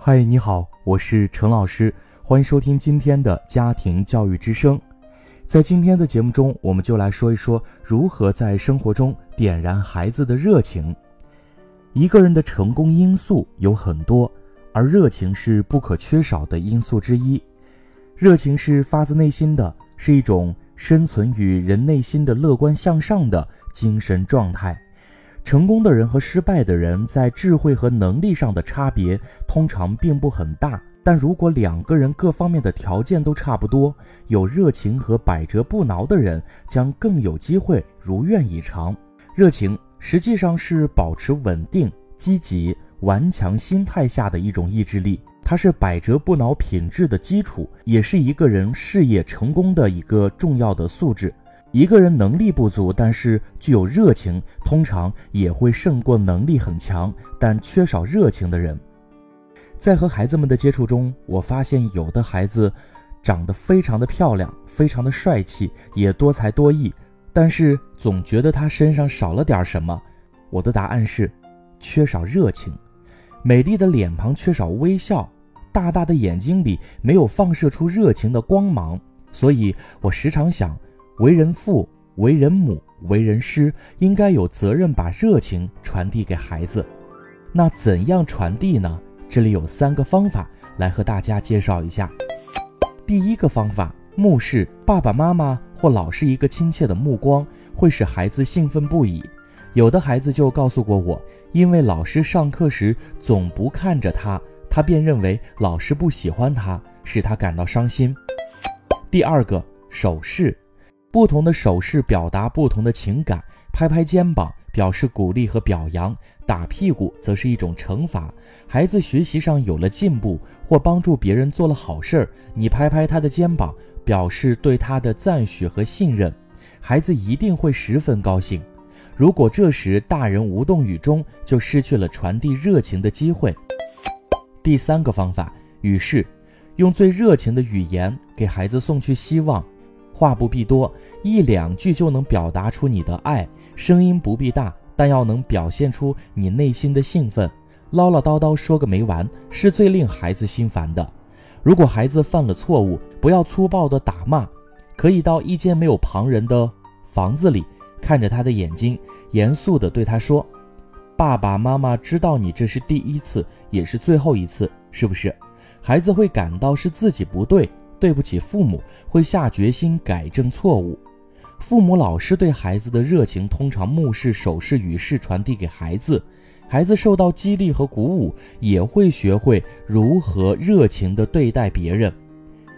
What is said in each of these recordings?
嗨，你好，我是陈老师，欢迎收听今天的家庭教育之声。在今天的节目中，我们就来说一说如何在生活中点燃孩子的热情。一个人的成功因素有很多，而热情是不可缺少的因素之一。热情是发自内心的，是一种生存于人内心的乐观向上的精神状态。成功的人和失败的人在智慧和能力上的差别通常并不很大，但如果两个人各方面的条件都差不多，有热情和百折不挠的人将更有机会如愿以偿。热情实际上是保持稳定、积极、顽强心态下的一种意志力，它是百折不挠品质的基础，也是一个人事业成功的一个重要的素质。一个人能力不足，但是具有热情，通常也会胜过能力很强但缺少热情的人。在和孩子们的接触中，我发现有的孩子长得非常的漂亮，非常的帅气，也多才多艺，但是总觉得他身上少了点什么。我的答案是，缺少热情。美丽的脸庞缺少微笑，大大的眼睛里没有放射出热情的光芒。所以我时常想。为人父、为人母、为人师，应该有责任把热情传递给孩子。那怎样传递呢？这里有三个方法来和大家介绍一下。第一个方法，目视爸爸妈妈或老师一个亲切的目光，会使孩子兴奋不已。有的孩子就告诉过我，因为老师上课时总不看着他，他便认为老师不喜欢他，使他感到伤心。第二个，手势。不同的手势表达不同的情感，拍拍肩膀表示鼓励和表扬，打屁股则是一种惩罚。孩子学习上有了进步，或帮助别人做了好事儿，你拍拍他的肩膀，表示对他的赞许和信任，孩子一定会十分高兴。如果这时大人无动于衷，就失去了传递热情的机会。第三个方法，语是，用最热情的语言给孩子送去希望。话不必多，一两句就能表达出你的爱。声音不必大，但要能表现出你内心的兴奋。唠唠叨叨说个没完，是最令孩子心烦的。如果孩子犯了错误，不要粗暴的打骂，可以到一间没有旁人的房子里，看着他的眼睛，严肃的对他说：“爸爸妈妈知道你这是第一次，也是最后一次，是不是？”孩子会感到是自己不对。对不起，父母会下决心改正错误。父母、老师对孩子的热情，通常目视、手势、语势传递给孩子。孩子受到激励和鼓舞，也会学会如何热情地对待别人。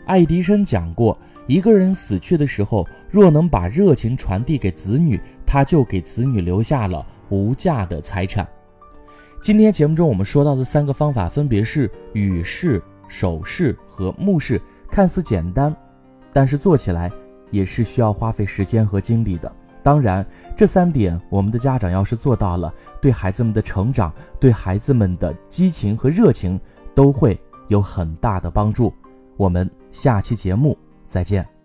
爱迪生讲过，一个人死去的时候，若能把热情传递给子女，他就给子女留下了无价的财产。今天节目中我们说到的三个方法，分别是语势、手势和目视。看似简单，但是做起来也是需要花费时间和精力的。当然，这三点我们的家长要是做到了，对孩子们的成长、对孩子们的激情和热情都会有很大的帮助。我们下期节目再见。